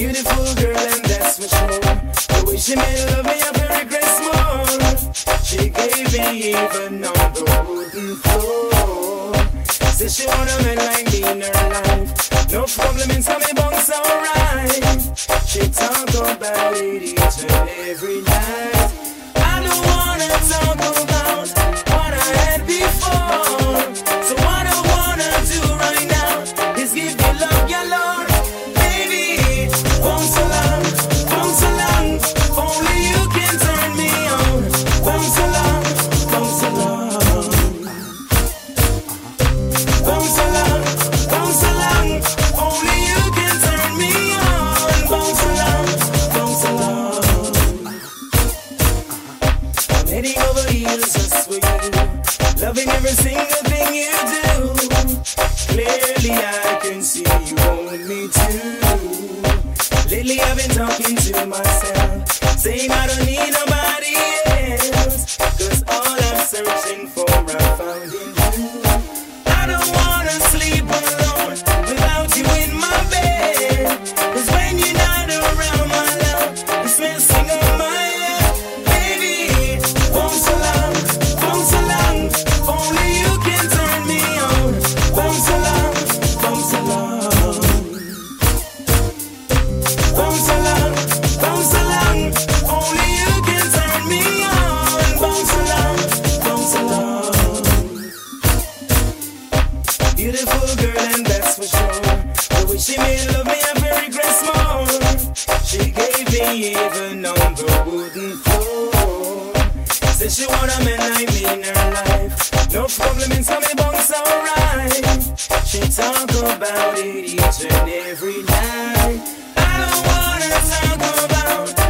Beautiful girl, and that's for sure. The way she made love. proud of me, I mean her life. No problem in some bunks, alright. She talk about it each and every night. I don't wanna talk about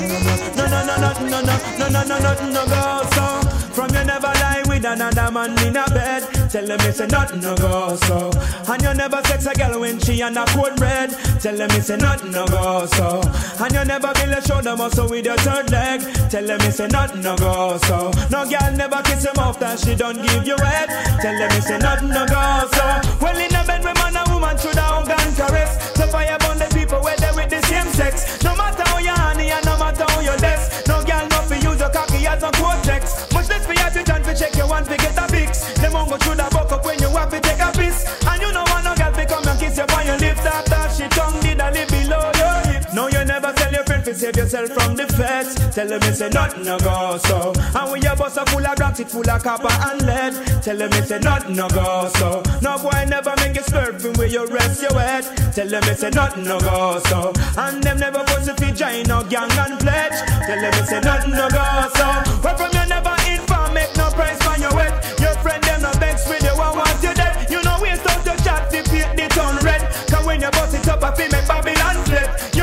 no, no, no, no, no, no, no, no, no, no, no, go so. From you never lie with another man in a bed. Tell them it's a nothing no go so. And you never sex a girl when she on a cold red. Tell them it's a nothing no go so. And you never build a shoulder muscle with your third leg. Tell them it's a nothing no go so. No girl never kiss him off that she don't give you head. Tell them it's a nothing no go so. Well in a bed with man and woman should from the feds. Tell them it's a nothing no go so. And when your bus a full of rocks, it full of copper and lead. Tell them it's a nothing no go so. No boy never make swerve from where you rest your head. Tell them it's a nothing no go so. And them never force if you join no gang and pledge. Tell them it's a nothing no go so. Where from you never inform, make no price for your wet. Your friend them no vex with you, I want you dead. You know waste out your chat, paint the turn red. Cause when you bust it up, I feel make Babylon flip.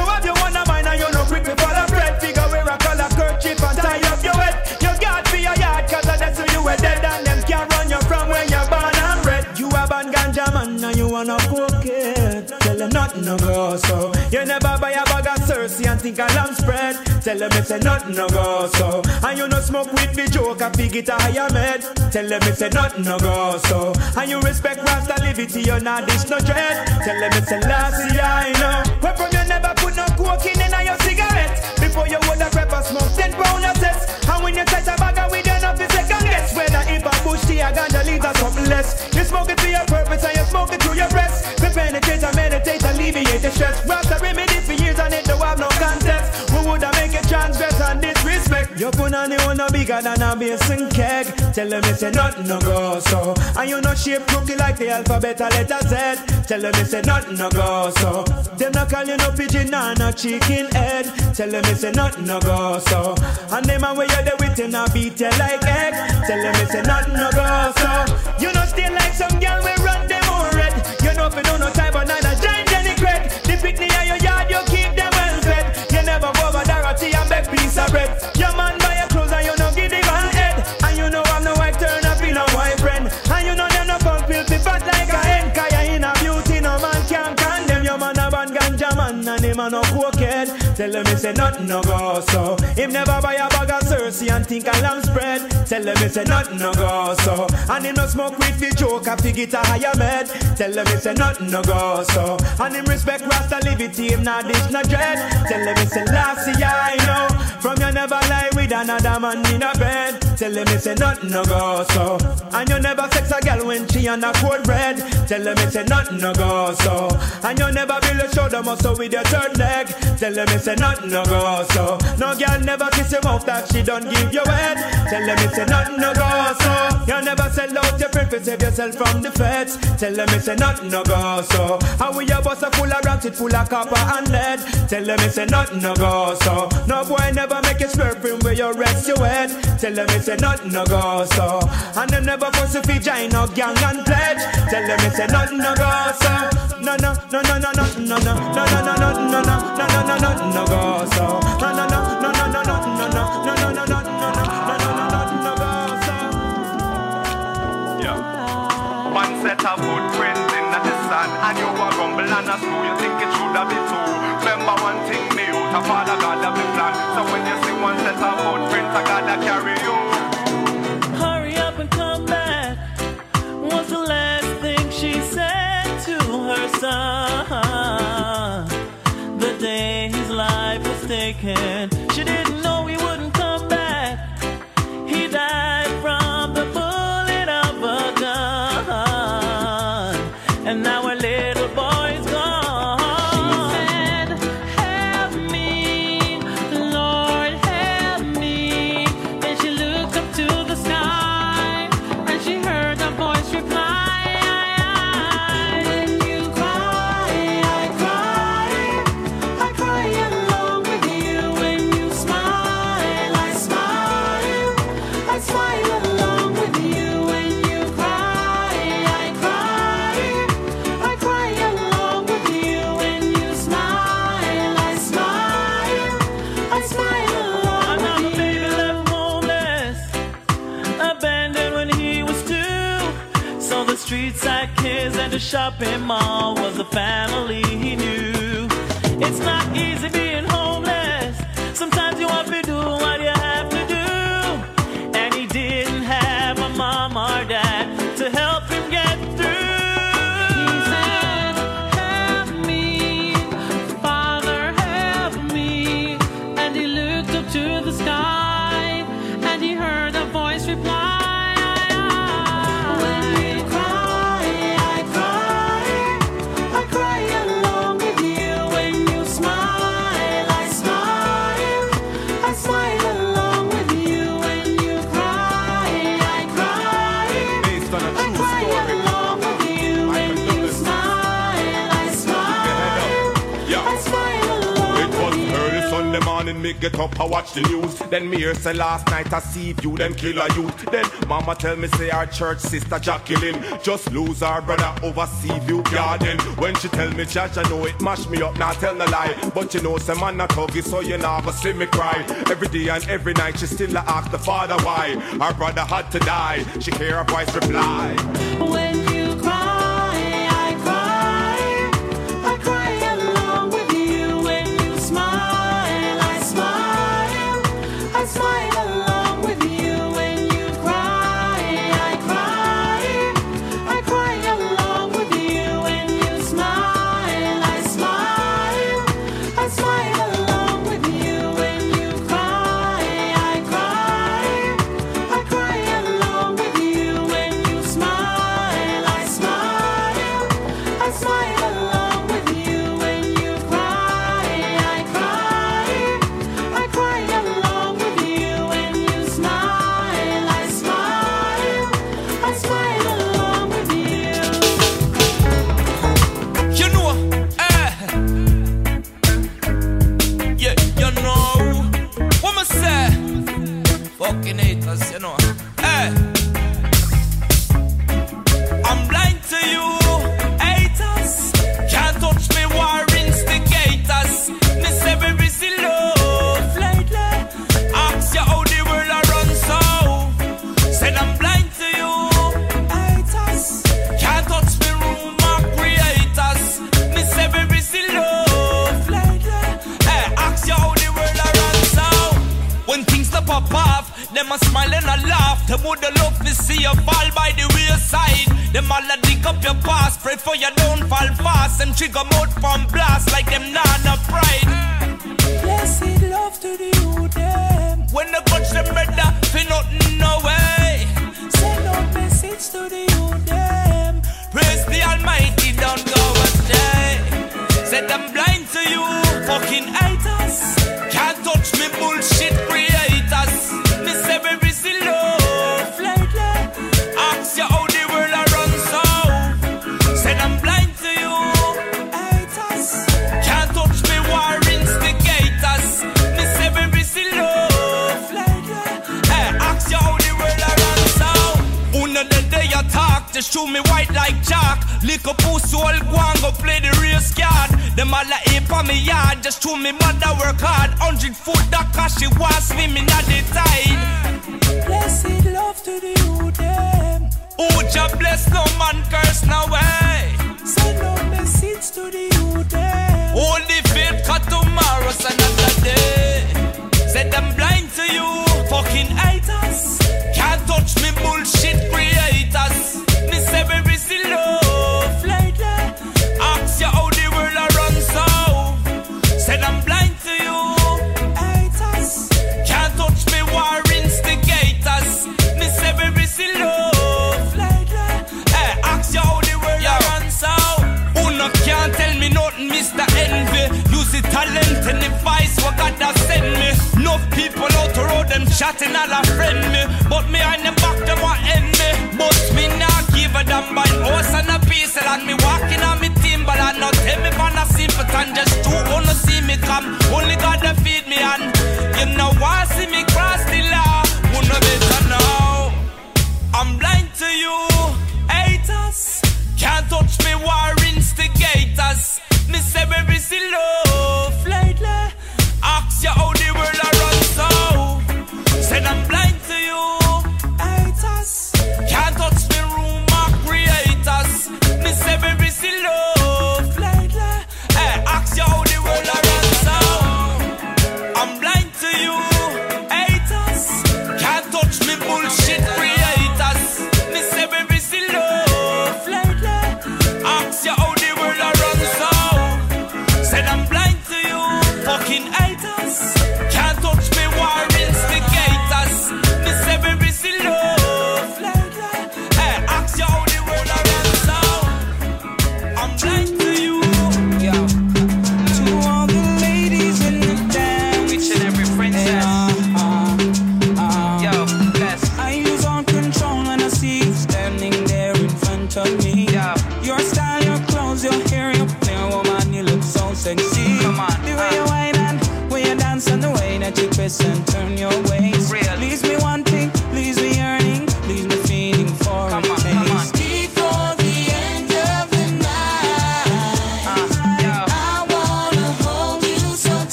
Nothing no go so. You never buy a bag of sensi and think a lamb's bread. Tell them it's a nothing no go so. And you no smoke with the joke and fig it a higher med. Tell them it's a nothing no go so. And you respect Rasta liberty, you not dish no dread. Tell them it's a last year, I know. Where from you never put no coke in in your cigarette. Before you would have prep a smoke 10 pound of sets. And when you touch a bag of weed, you know second guess. Whether if a bush tea, a ganja leaves or something less. You smoke it for your purpose and you smoke it through your breast. Alleviate the stress. Rasta remedy for years and it don't have no contest. Who would have make it transgress and disrespect? You put on the one no bigger than a basin keg. Tell them it's a nothing no go so. And you no shape crooked like the alphabet a letter Z. Tell them it's a nothing no go so. Them no call you no pigeon and no chicken head. Tell them it's a nothing no go so. And them a way you there with you no beat you like egg. Tell them it's a nothing no go so. You no stay like some girl we run them all red. You know if do no time but him a no cokehead Tell him it's a nothing no go so. Him never buy a bag of sensi and think a lamb's bread. Tell him it's a nothing no go so. And him no smoke with the joke fig it a higher med. Tell him it's a nothing no go so. And him respect Rasta liberty, him not dish no dread. Tell him it's a last year I know. From you never lie with another man in a bed. Tell him it's a nothing no go so. And you never sex a girl when she on a cold bread. Tell him it's a nothing no go so. And you never build a shoulder muscle with your third leg. Tell him it's a nothing no go so. No girl never kiss your mouth that she don't give you head. Tell him it's a nothing no go so. You never sell out your friend to save yourself from the feds. Tell them it's a nothing no go so. And we your bus a full of it full of copper and lead. Tell them it's a nothing no go so. No boy never make you swerve from where you rest your head. Tell them it's a nothing no go so. And them never force if you join no gang and pledge. Tell them it's a nothing no go so. No no no no no no no no no no no no no no no no no no go so. No no no no no no no no no no no no no no no go so. Yeah. One set of footprints in the sun, and you a rumble and a screw. You think it should have been two. Remember one thing, me out, a father God have a plan. So when you see one set of footprints, I gotta carry And. streets like his and a shopping mall was a family he knew. It's not easy Get up, I watch the news. Then me hear say last night I see you, them kill a youth. Then mama tell me say our church sister Jacqueline just lose our brother over sea view garden. When she tell me church, I know it mash me up, not tell no lie. But you know, say man a tuggy, so you never see me cry. Every day and every night she still ask the father why. Our brother had to die. She hear a voice reply. When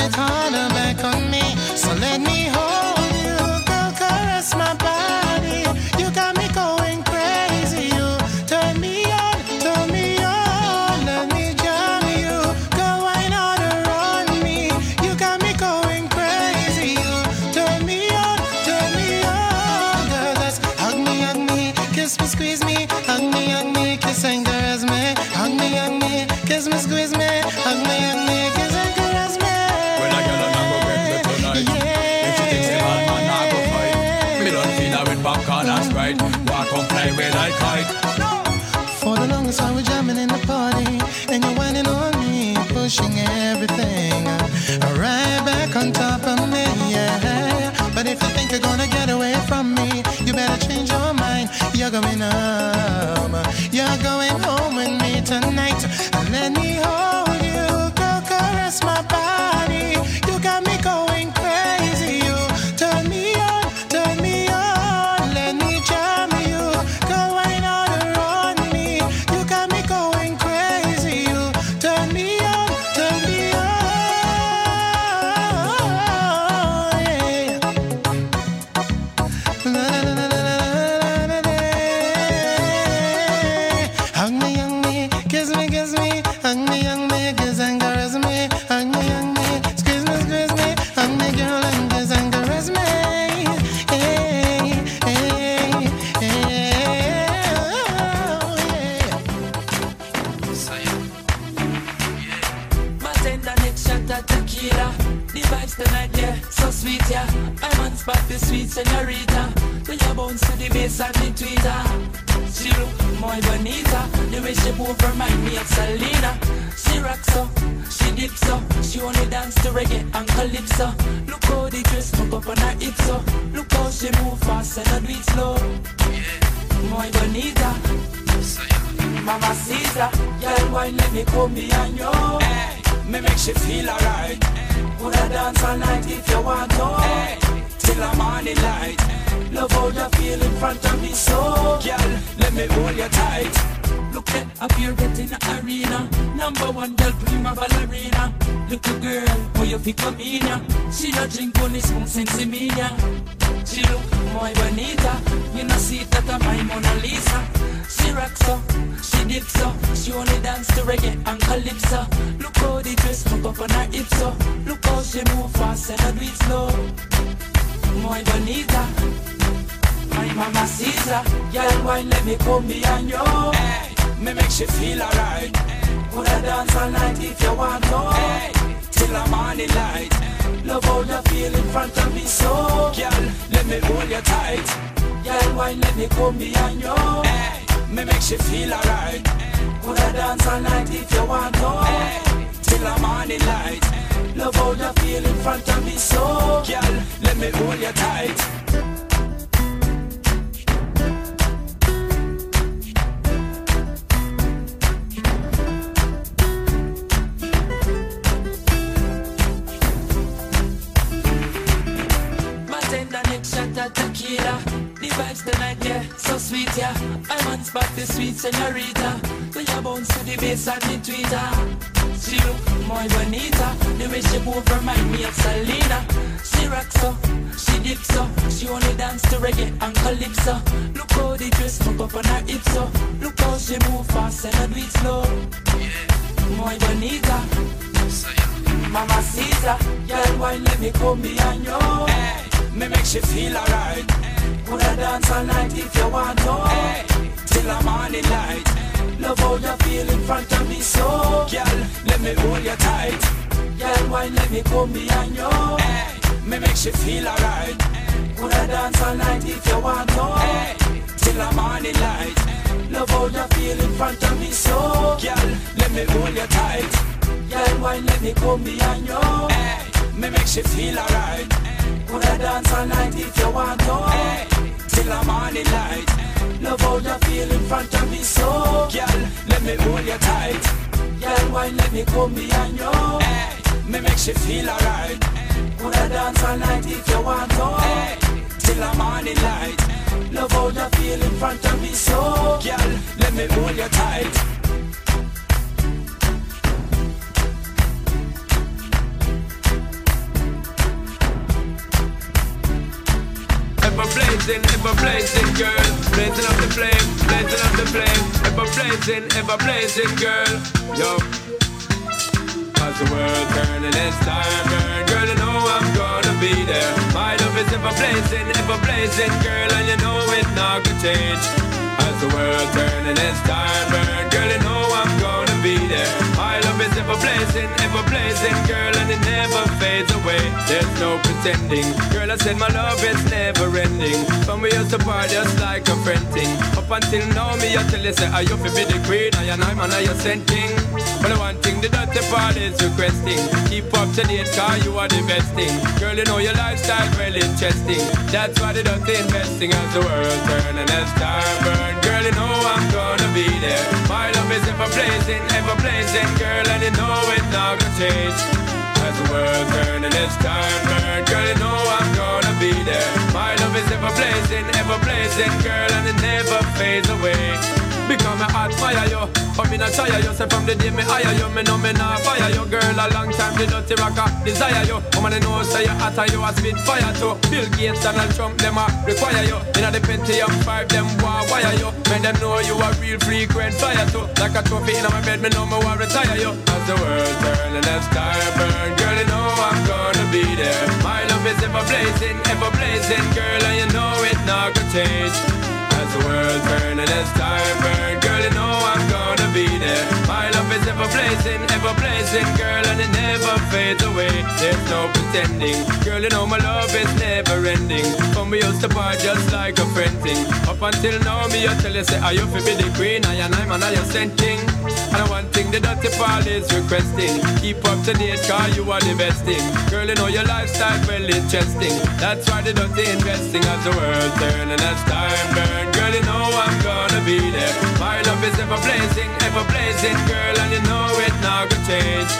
harder back on me. So let me hold you tight. Girl, why let me come behind you? Hey, me make she feel alright. Would I dance all night if you want to? Hey, till the morning light. Love how you feel in front of me, so girl, let me hold you tight. Sweet senorita. When you bounce to the bass and the tweeter. She look muy bonita. The way she move remind me of Selena. She rocks so, she dips so. She only dance to reggae and calypso. Look how the dress hook up on her hips so. Look how she move fast and I do it slow. Muy bonita. Mama Caesar, girl, why let me come behind you? Hey, me make she feel alright. Would I dance all night if you want to? Hey, till the morning light. Love how you feel in front of me, so girl, let me hold you tight. Girl, why let me come behind you? Hey, me make she feel alright. Would I dance all night if you want to? Hey, till the morning light. Love how you feel in front of me, so girl, let me hold you tight. Girl, why let me come behind you? Hey, me make she feel alright. Would I dance all night if you want to? Hey, till the morning light. Love how you feel in front of me, so girl, let me hold you tight. Girl, why let me come behind you? Hey, me make she feel alright. coulda dance all night if you want to. Hey, till the morning light. Love how you feel in front of me, so girl, let me hold you tight. Blazing, ever blazing, girl. Blazing up the flame, blazing up the flame. Ever blazing, ever blazing, girl. Yo. As the world turning, it's time, burn. Girl, you know I'm gonna be there. My love is ever blazing, ever blazing, girl, and you know it not gonna change. As the world turning, it's time, burn. Girl, you know I'm gonna be there. Love is ever blazing, ever blazing, girl, and it never fades away. There's no pretending, girl. I said my love is never ending. From we used to part just like a friend thing. Up until now, me I tell you say I you fi be the queen, I and I'm and I you sent king. But the one thing the dirty part is requesting. Keep up to date, car you are the best thing. Girl, you know your lifestyle well interesting. That's why the dirty investing as the world turn and as time burn. Girl, you know I'm gonna be there. My love is ever blazing, ever blazing, girl, and you know it's not gonna change. As the world turn and as time burn, girl, you know I'm gonna be there. My love is ever blazing, ever blazing, girl, and it never fades away. Become a hot fire, yo. But me not shy, yo. Say from the day me hire you, me know me not fire, yo. Girl, a long time the dirty rocker desire, yo. Woman, I know say you hot and you a spit fire, too. Bill Gates, Donald Trump, them a require, yo. Inna the Pentium 5, them want wire, yo. Make them know you a real frequent fire, too. Like a trophy inna my bed, me know me want retire, yo. As the world turn and as time burn, girl, you know I'm gonna be there. My love is ever blazing, ever blazing, girl, and you know it not gonna change. The world turn and as time burn, be there. My love is ever blazing, ever blazing, girl, and it never fades away. There's no pretending, girl, you know my love is never ending. From we used to part just like a friend thing. Up until now, me I tell you say I you fi be the queen, I and I'm and I you sent king. And one thing the dirty part is requesting. Keep up to date, car you are the best thing. Girl, you know your lifestyle well interesting. That's why the dirty investing as the world turn and as time burn. Girl, you know I'm gonna be there. My love is ever blazing, ever blazing, girl, and you know it not gonna change.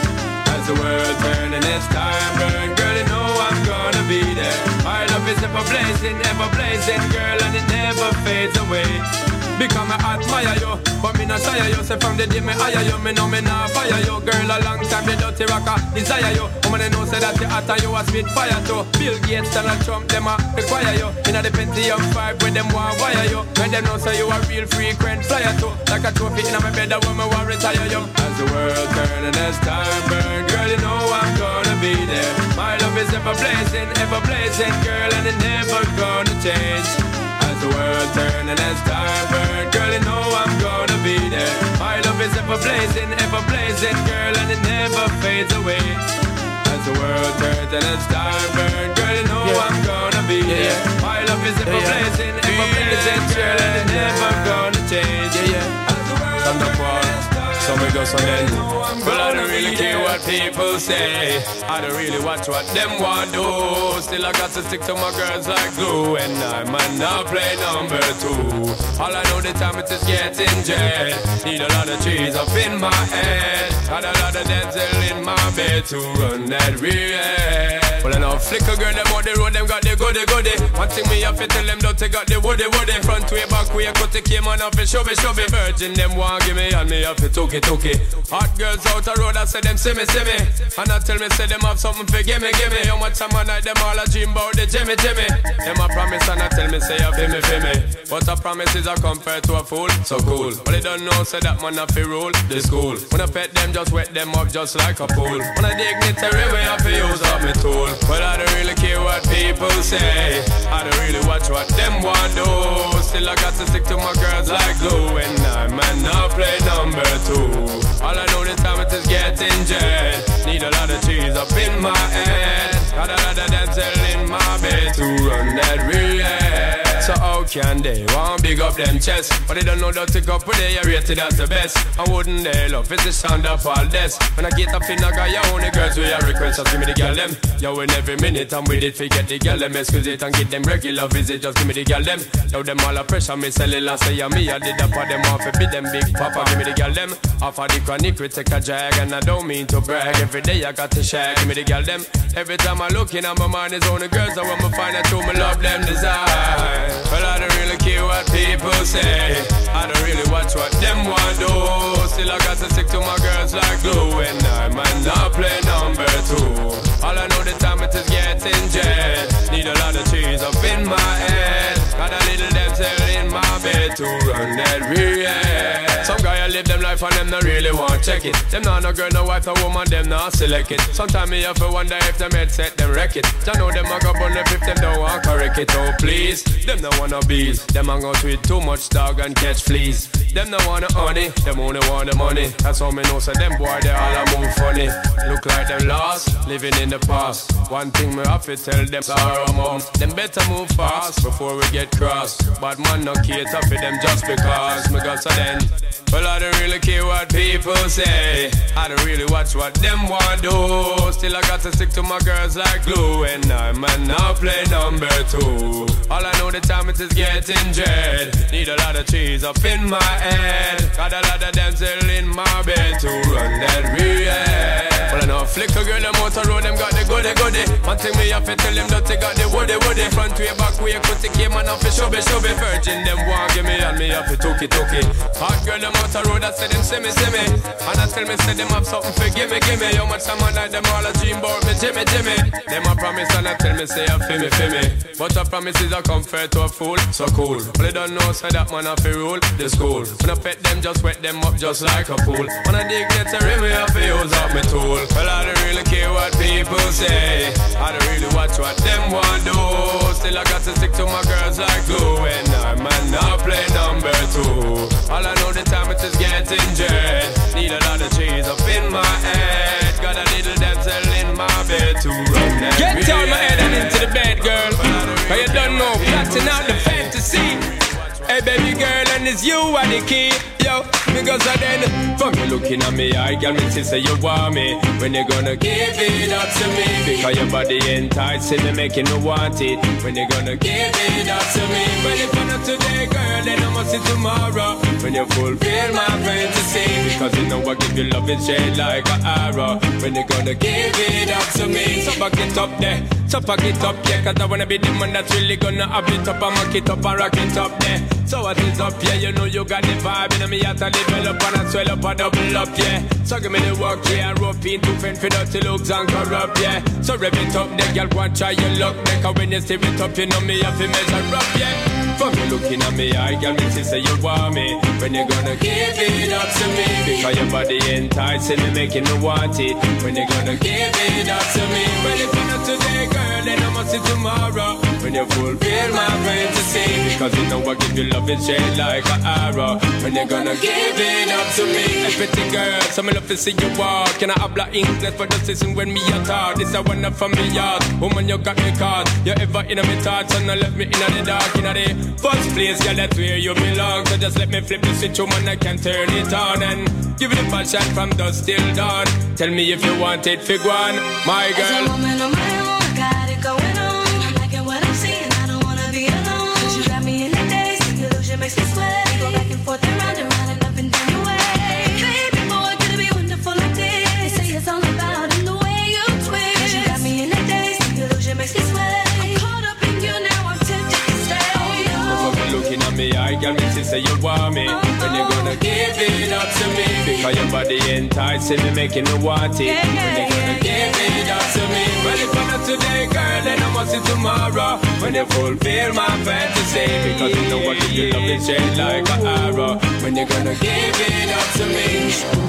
As the world turn and as time burn, girl, you know I'm gonna be there. My love is ever blazing, ever blazing, girl, and it never fades away. Become a admire you, but me not shy you. Say from the day me hire you, me know me not fire you. Girl, a long time the dirty rocker desire you. Woman, they know say that you hot and you a spit fire too. Bill Gates, Donald Trump, them a require you. Inna the Pentium 5 when them want wire you. When them know say you a real frequent flyer too. Like a trophy inna my bed, that woman want retire you. As the world turn and as time burn, girl, you know I'm gonna be there. My love is ever blazing, ever blazing, girl, and it never gonna change. As the world turn and as time burn, girl, you know I'm gonna be there. My love is ever blazing, ever blazing, girl, and it never fades away. As the world turns and as time burn, girl, you know I'm gonna be there. My love is ever blazing, ever blazing, girl, and it never gonna change. Yeah, yeah. As the world turns So. Well, I don't really care what people say. I don't really watch what them want do. Still, I got to stick to my girls like glue. And I might not play number two. All I know the time it is getting jet. Need a lot of trees up in my head. Got a lot of dental in my bed to run that real. Well, I know flicker girl, them on the road, them got the goody goody. One thing me have to tell them, don't they got the woody woody. Front way, back way, cut the came on off show me, show me. Virgin, them want give me, and me have to took it, took it. Hot girls out the road, I say them see me, see me. And I tell me, say them have something for gimme, gimme. How much time I night, them all a dream about the Jimmy, Jimmy. Them a promise, and I tell me, say you feel me, feel me. But a promise is a compared to a fool, so cool. But they don't know, say that man a fi rule the school. When I pet them, just wet them up just like a pool. When I dignitary way, I fi use up me tool. Well, I don't really care what people say. I don't really watch what them want do. Still, I got to stick to my girls like glue. And I might not play number two. All I know this time is getting jet. Need a lot of cheese up in my head. Got a lot of dental in my bed to run that real. So, how can they want big up them chest? But they don't know that the couple they are rated as the best. I wouldn't they love it, the sound of all this. When I get up in, I got your only girls with your request, just give me the girl them. Yo, in every minute I'm with it, forget the girl them, excuse it and get them regular visit, just give me the girl them. Yo, them all a pressure, me sell it last yeah, me, I did up for them off, it be them big papa, give me the girl them. Off of the chronic, we take a drag, and I don't mean to brag. Every day I got to shag, give me the girl them. Every time I look in, my mind is on the girls, I want to find out who me love them design. Well, I don't really care what people say. I don't really watch what them want do. Still, I got to stick to my girls like glue, and I might not play number two. All I know the time it is getting jet. Need a lot of cheese up in my head. Got a little damsel in my bed to run that real. Some guy I live them life and them not really want check it. Them not no girl, no wife, no woman, them not select it. Sometimes me have to wonder if them head set them wreck it. I know them a go bun if them don't want correct it. Oh please, them no wanna bees. Them a go tweet too much dog and catch fleas. Them no wanna honey, them only want the money. That's how me know so them boy they all a move funny. Look like them lost, living in the past. One thing me have to tell them sorrow mom. Them better move fast before we get cross. Bad man no cater for them just because me got so then. Well I don't really care what people say. I don't really watch what them want do. Still I got to stick to my girls like glue, and I might not play number two. All I know the time it is getting dread. Need a lot of cheese up in my head. Got a lot of damsel in my bed to run that real. Well, I know flick a girl, them the road, them got the goody goody. One thing me have to tell them that they got the woody woody. Front way, back way, cut the came and off the it, shove. Virgin, them want give me and me have to took it. Hot girl, them the road, I say them see me. And I tell me, say them have something for give me, give me. How much time I like them all a dream about me, Jimmy, Jimmy. Them a promise and I tell me, say me, feel me. But a promise is a comfort to a fool, so cool. But they don't know, say that man have to rule the school. When I pet them, just wet them up just like a pool. When I dig get a rim, me have to use up my tool. Well, I don't really care what people say. I don't really watch what them want do. Still, I got to stick to my girls like glue. And I might not play number two. All I know the time it is getting jet. Need a lot of cheese up in my head. Got a little damsel in my bed to run that Get down my head and into the bed, girl. Cause you don't know, plotting out the fantasy. Hey, baby girl, and it's you are the key. Yo, because I then, from you looking at me, I can me say you want me. When you gonna give it up to me? Because your body enticing me, making me want it. When you gonna give it up to me? Well, if not today, girl, then I must see tomorrow. When you fulfill my fantasy. Because you know I give you love, it's shade like an arrow. When you gonna give it up to me? So back it up there. So pack it up, yeah, cause I wanna be the man that's really gonna have it up and mock it up and rock it up there. So what is up, yeah, you know you got the vibe, and me have to develop and I swell up and double up, yeah. So give me the work, yeah, and rope in to fend for dirty looks and corrupt, yeah. So rev it up, there, girl, go and try your luck, cause when you steer it up, you know me have to measure up, yeah. For me looking at me, I can me say you want me. When you gonna give it up to me? Because your body enticing me, making me want it. When you gonna give it up to me? Well, if not today, girl, then I must see tomorrow. When you fulfill my fantasy. Because you know I give you love, it's shade like an arrow. When you gonna give it up to me? Everything, girl, so me love to see you walk. Can I habla English for the season when me a talk? This I wanna from me yard. Woman, you got me caught. You ever in me thoughts and I left me in the dark, in the first place, girl, that's where you belong. So just let me flip the switch, oh, woman, I can turn it on and give it a passion from dusk till dawn. Tell me if you want it, fig one, my girl. woman on my own, got it going on. I'm liking what I'm seeing, I don't wanna be alone. 'Cause you got me in the daze, illusion makes me sweat. Go back and forth and round and round and say you want me. When you gonna give it up to me? Because your body enticing me, making me want it. When you gonna give it up to me? Well, if not today, girl, then I must see tomorrow. When you fulfill my fantasy. Because you know give you love, it's shade like an arrow. When you gonna give it up to me?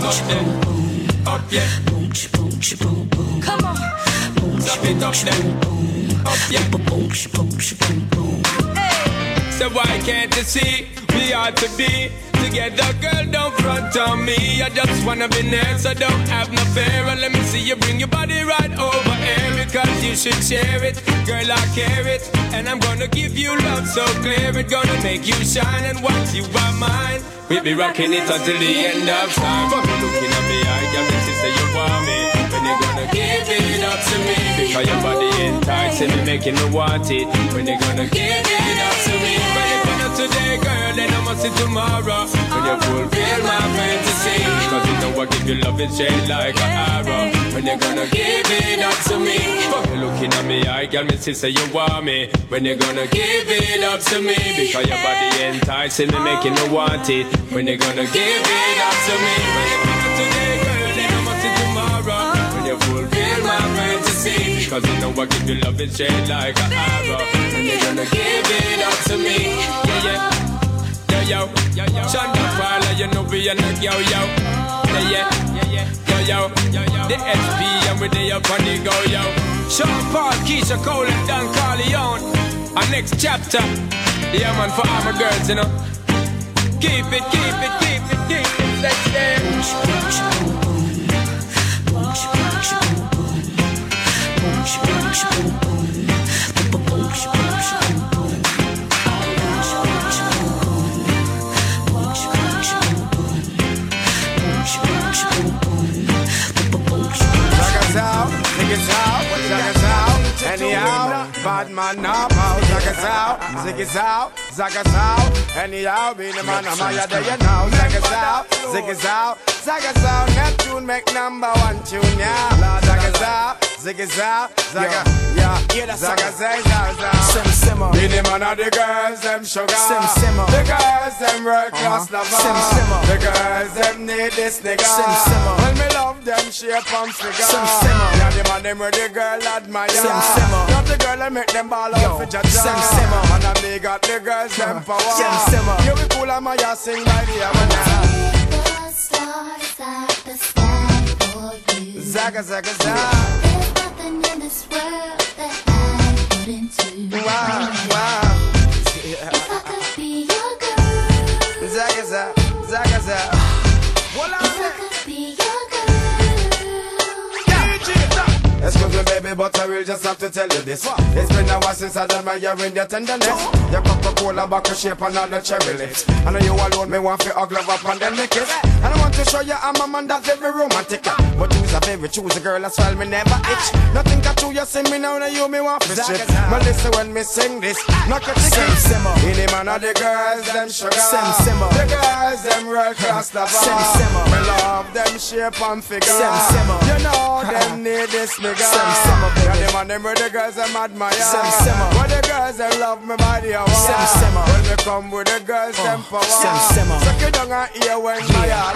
Up then, up yeah. Come on. Stop it up then. Up yeah. So why can't you see we ought to be together, girl? Don't front on me. I just wanna be next, so don't have no fear. Let me see you bring your body right over here because you should share it, girl. I care it, and I'm gonna give you love so clear. It gonna make you shine, and once you are mine, we'll be rocking it until the end of time. Looking at me, I got me to say you want me. When you gonna give it up to me? Because your body enticing me, making me want it. When you gonna give it up to me? But if not today, girl, then I must see tomorrow. When you fulfill my fantasy. Cause you know I give you love, it's straight like an arrow. When you gonna give it up to me? Fuck you looking at me, I got me sister, you want me. When you gonna give it up to me? Because your body enticing me, making me want it. When you gonna give it up to me? If not today, girl, then I must see tomorrow. When you fulfill my. Cause you know I give you love, it's straight like an arrow. When you gonna give it up to me? Yeah, yeah. Yo, yo, Shonda Paula, you know we are not yo, yo. Yeah, yeah, yeah, yo, yo. The SP and we they up on the go, yo. Sean Paul, Keyshia Cole, and Don Corleone. Our next chapter. Yeah, man, for all my girls, you know. Keep it, keep it, keep it, keep it, sexy. Bad man now, pow, zagas out, ziggas out, zagas out, anyhow, be the man, I'm higher than you now, zagas out, ziggas out, zagas out, Neptune make number one tune, yeah, zagas out, ziggas out, zaga, yeah, zagas out, zagas out, sim simma, be the man of the girls, them sugar, sim simma, the girls, them world class uh-huh. lover, sim simma, the girls, them need this nigga, sim simma, when me love them shape and figure, sim simma, yeah, the man, them where the girl admire, sim simma, love the girl and make them ball out for jaja, sim simma, and I me got the girls, them uh-huh. power, sim simma, you be cool and my ass sing by the Havana. Stars at the sky for you. Zaga, zaga, zaga. Wow, wow. If I could be your girl, if I could be your Excuse me, baby, but I will just have to tell you this. It's been a while since I done my year in your tenderness. Your Coca-Cola bottle shape and all cherry lips. I know you alone, me want to hug love up and then make it. I want to show you I'm a man that's very romantic. But you's a very choose a girl, that's why me never itch. Nothing got to you, see me now, now you me want to strip. But listen when me sing this, knock your ticket. In the man of the girls, them sugar. The girls, them world class lover. Me love them shape and figure. You know them need this nigga. Yeah, them and them where the girls them admire. Where the girls them love me body a wow. When me come with the girls them power. Suck it down and hear when my all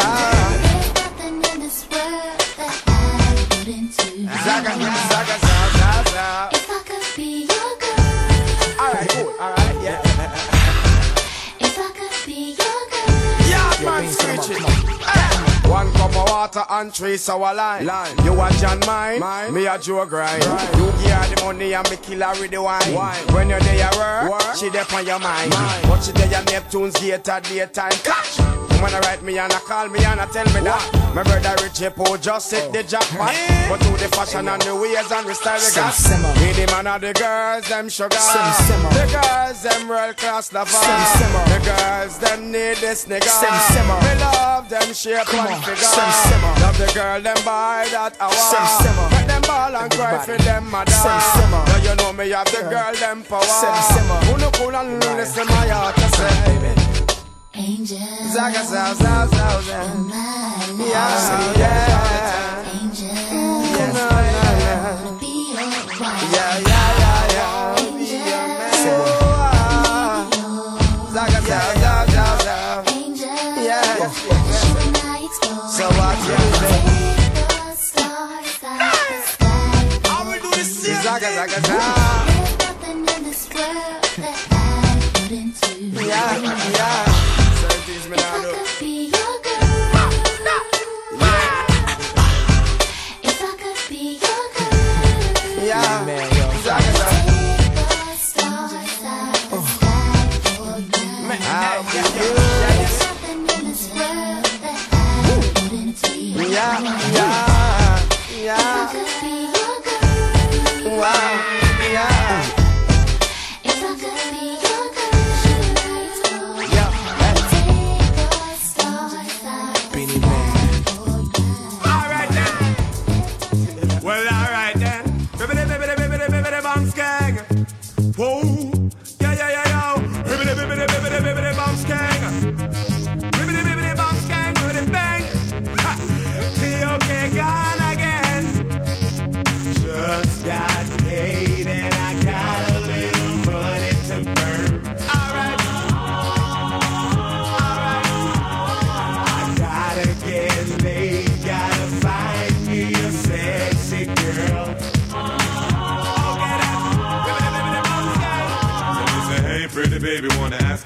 water and three sour line. line. You a John mine, mine. me a Joe grind. You give her the money and me kill her with the wine. wine. When you're there at work, she there on your mind. mind. But she there at Neptune's gate at daytime. Catch! When I write me and I call me and I tell me that My brother Richie Poe just hit the jackpot oh. But to the fashion and the ways and the style we got Me the man of the girls, them sugar The girls, them world class lover The girls, them need this nigga Me love them shape and figure. Love the girl, them buy that hour Make them ball and cry for them mother Now you know me have the girl, them power. Who no cool and listen my heart to say angel, Zaga, zaga, zaga, zaga. my life, Yeah, yeah. Zaga, zaga, zaga. Yeah, yeah.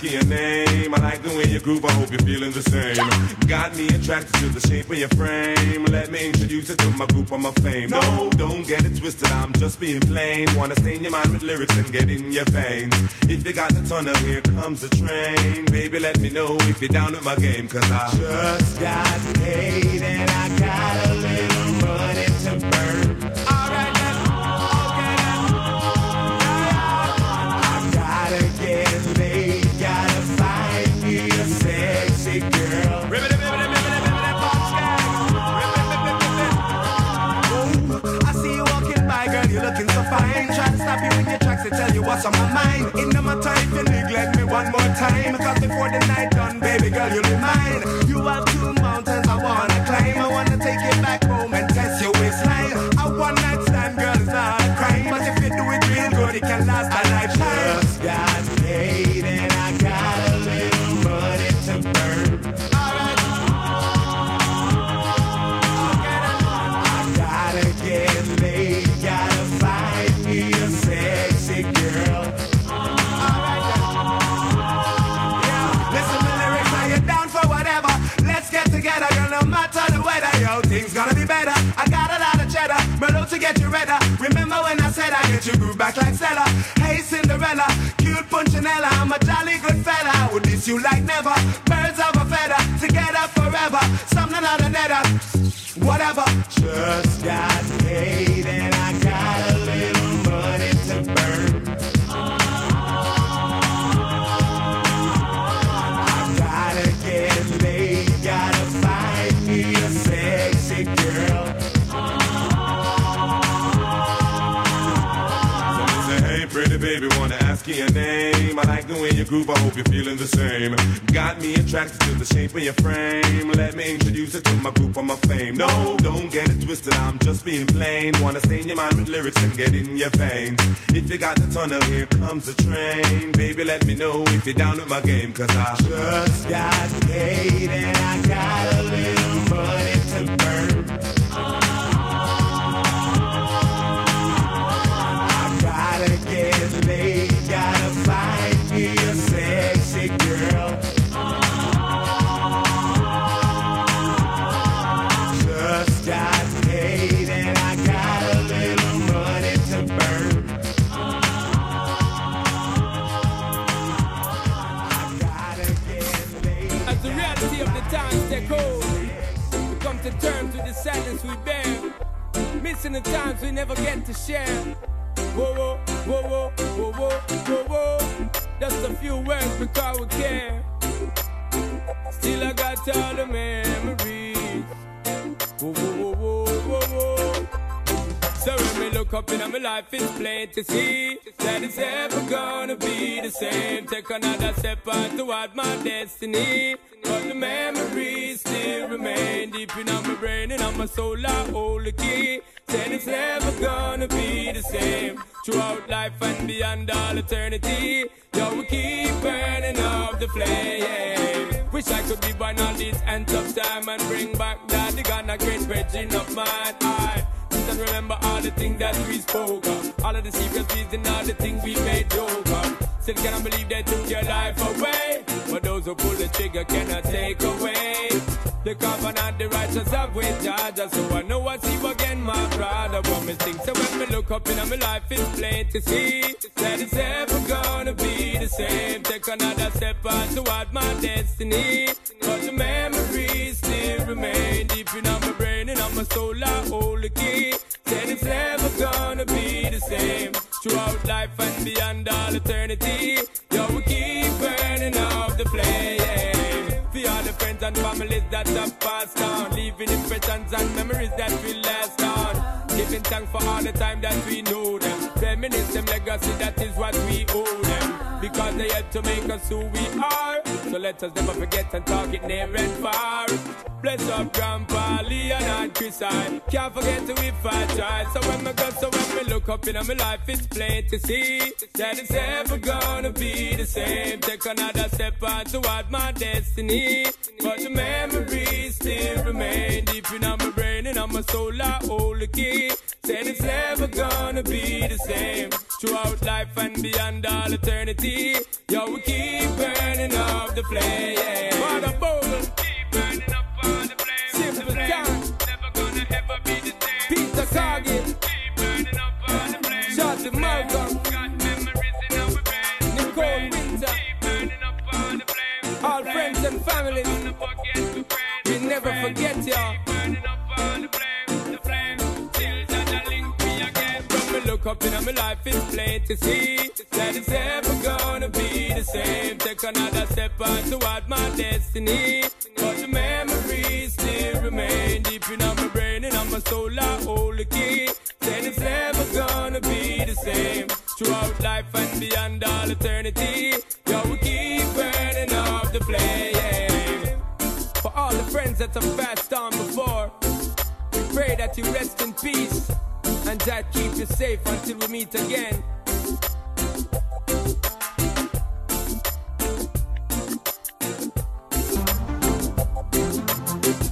Your name? I like the way you groove, I hope you're feeling the same. Got me attracted to the shape of your frame. Let me introduce you to my group, on my fame. No, don't get it twisted, I'm just being plain. Wanna stain your mind with lyrics and get in your veins. If you got the tunnel, here comes the train. Baby, let me know if you're down with my game, cause I Just got paid and I got a what's on my mind. In my time, you neglect me one more time. Cause before the night done, baby girl, you'll be mine. You have gonna be better. I got a lot of cheddar, mellow to get you redder. Remember when I said I get your groove back like Stella? Hey Cinderella, cute Punchinella, I'm a jolly good fella. I would miss you like never. Birds of a feather, like the way you groove, I hope you're feeling the same. Got me attracted to the shape of your frame. Let me introduce you to my group, I'm fame. No, don't get it twisted, I'm just being plain. Wanna stain your mind with lyrics and get in your veins. If you got the tunnel, here comes the train. Baby, let me know if you're down with my game, cause I Just got paid and I got a little money to we bear. Missing the times we never get to share. Whoa, whoa, whoa, whoa, whoa, whoa, whoa, whoa. Just a few words because we care. Still, I got all the memories. Whoa, whoa, look up in my life, it's plain to see that it's ever gonna be the same. Take another step on toward my destiny. But the memories still remain deep in my brain and on my soul. I hold the key. Said it's never gonna be the same throughout life and beyond all eternity. Yo, we keep burning up the flame. Wish I could be born all these end of time and bring back that the Ghana great virgin of mine. I and remember all the things that we spoke of. All of the secret reasons, all the things we made joke of. Still cannot believe they took your life away. But those who pull the trigger cannot take away. The covenant, the righteous have with Georgia. So I know I see again, my brother. But me think so when me look up in my life, it's plain to see that it's ever gonna be the same. Take another step on toward my destiny. But the memories still remain deep in my brain and on my soul. I hold the key. Said it's never gonna be the same. Throughout life and beyond all eternity. Yo, we keep burning up the flame. For all the friends and families that have passed on. Leaving impressions and memories that will last on. Giving thanks for all the time that we know them. Reminisce legacy, that is what we owe them. Because they had to make us who we are. So let us never forget and talk it near and far. Bless up Grandpa Leon and Chris I can't forget to if I try. So when I go, so when we look up in my life, it's plain to see that it's ever gonna be the same. Take another step on toward my destiny. But the memories still remain deep in my brain and on my soul. I hold the key. Said it's never gonna be the same. Throughout life and beyond all eternity. Yo, we keep burning up the flame. The. Keep burning up the flame. Simple time. Never gonna ever be the same. Peter Cargill. Keep burning up the flame. Shorty Malcolm. Got memories in our brain. Nicole Winter. Keep burning up all the flame. All friends and family. We never forget y'all. Look up in my life, it's plain to see that it's ever gonna be the same. Take another step on toward my destiny. But the memories still remain deep in my brain and on my soul. I hold the key. Then it's never gonna be the same. Throughout life and beyond all eternity. Yo, we keep burning up the flame. For all the friends that have passed on before, we pray that you rest in peace and that keep you safe until we meet again.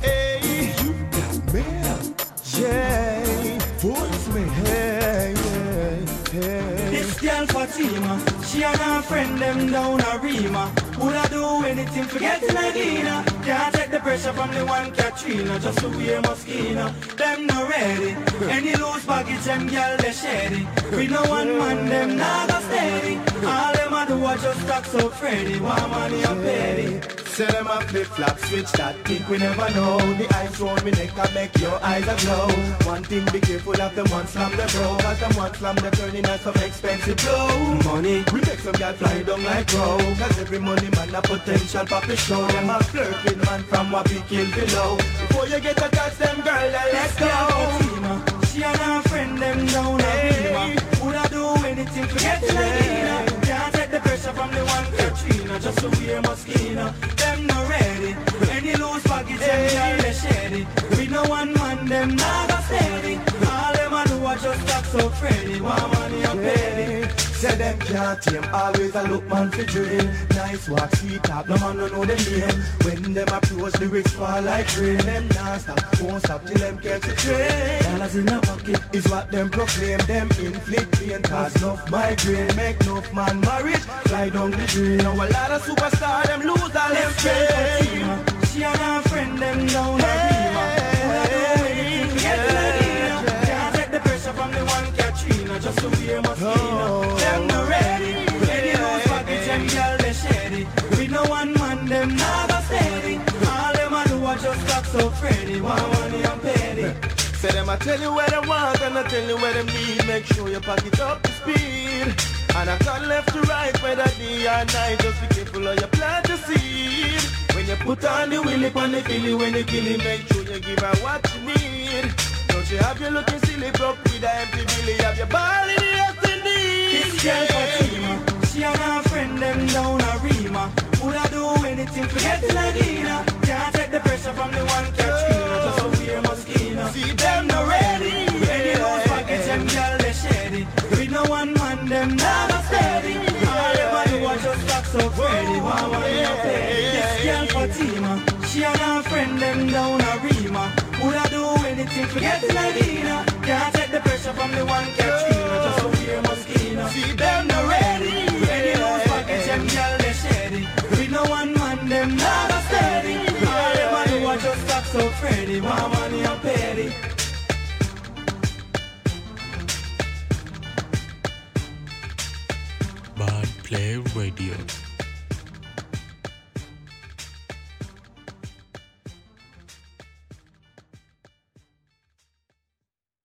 Hey, you got mail. Yeah, voice me. Hey, hey, hey. This girl Fatima, she and her friend them down a Rima. Woulda do anything for getting a Gina. Can't take the pressure from the one Katrina, just to wear Moschino. Them no ready. Any loose baggage, them girl they shady. We no one man, them not go steady. All them a do a just talk so Freddy. One money and petty. Say them a flip flop, switch that thing we never know. The ice round me neck and make your eyes a glow. One thing be careful of them one slam the bro. Cause them one slam they turning out some expensive blow. Money, we make some guy fly down like crow. Cause every money man a potential puppet show. Them a flirt with man from what we kill below. Before you get a touch them girl, let's go. She and her friend them down a Rima. Woulda do anything for getting a Gina. Can't take the pressure from the one Katrina, just to wear Moschino. Them no ready. Any loose baggage, them girl they shady. We no one man, them not steady. All them a do a just talk so Freddy. One money and petty. Say them can't tame, always a look man for dream. Nice walk, sweet talk, no man no know the name. When them approach, lyrics fall like rain. Them not stop, won't stop till them catch a train. Dollars in a pocket is what them proclaim. Them inflict pain, cause enough migraine. Make enough man marriage, fly down the drain. Now a lot of superstar, them lose all them fame. She and her friend them down a Rima. Woulda do anything so Freddy. One money and petty. Say them I tell you where they want and I tell you where they need. Make sure you pack it up to speed. And I turn left to right, whether day or night. Just be careful of your plant to seed. When you put on the wheelie on the filly, when you kill it, make sure you give her what you need. Don't you have you looking silly, broke with a empty belly. Have your body the destiny. This girl Fatima, she and her friend them down a Rima. Woulda do anything for getting a Gina. Can't take the pressure from the one Katrina, just to wear Moschino. See them no ready. Any loose package, them girl they shady. We no one man, them go steady. All them a do a just talk so Freddy. One money and petty. This girl Fatima, she and her friend them down a Rima. Woulda do anything for getting a Gina. Can't take the pressure from the one Katrina, just Freddy. Want money and petty. Bud Play Radio.